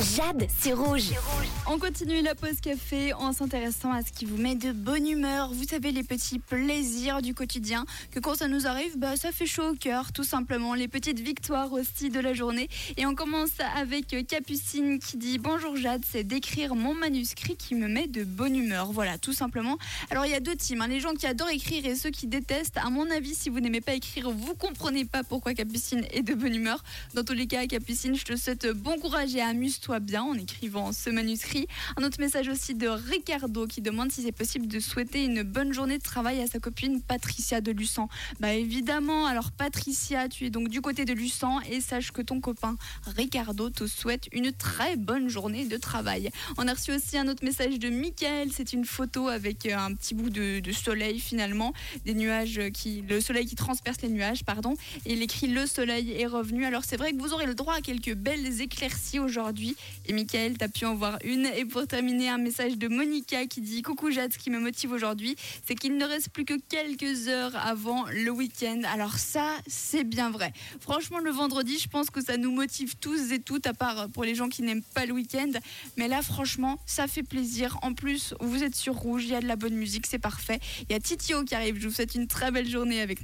Jade, c'est rouge. On continue la pause café en s'intéressant à ce qui vous met de bonne humeur. Vous savez, les petits plaisirs du quotidien, que quand ça nous arrive, bah, ça fait chaud au cœur, tout simplement. Les petites victoires aussi de la journée. Et on commence avec Capucine qui dit Bonjour Jade, c'est d'écrire mon manuscrit qui me met de bonne humeur. Voilà, tout simplement. Alors, il y a deux teams, hein. les gens qui adorent écrire et ceux qui détestent. À mon avis, si vous n'aimez pas écrire, vous comprenez pas pourquoi Capucine est de bonne humeur. Dans tous les cas, Capucine, je te souhaite bon courage et amuse-toi bien en écrivant ce manuscrit. Un autre message aussi de Ricardo qui demande si c'est possible de souhaiter une bonne journée de travail à sa copine Patricia de Luçon. Bah évidemment, alors Patricia, tu es donc du côté de Luçon et sache que ton copain Ricardo te souhaite une très bonne journée de travail. On a reçu aussi un autre message de Michael, c'est une photo avec euh, un petit bout de, soleil finalement, des nuages qui, le soleil qui transperce les nuages, pardon, et il écrit le soleil est revenu. Alors c'est vrai que vous aurez le droit à quelques belles éclaircies aujourd'hui et Michael, t'as pu en voir une. Et pour terminer, un message de Monica qui dit Coucou Jade, ce qui me motive aujourd'hui, c'est qu'il ne reste plus que quelques heures avant le week-end. Alors, ça, c'est bien vrai. Franchement, le vendredi, je pense que ça nous motive tous et toutes, à part pour les gens qui n'aiment pas le week-end. Mais là, franchement, ça fait plaisir. En plus, vous êtes sur rouge, il y a de la bonne musique, c'est parfait. Il y a Titio qui arrive. Je vous souhaite une très belle journée avec nous.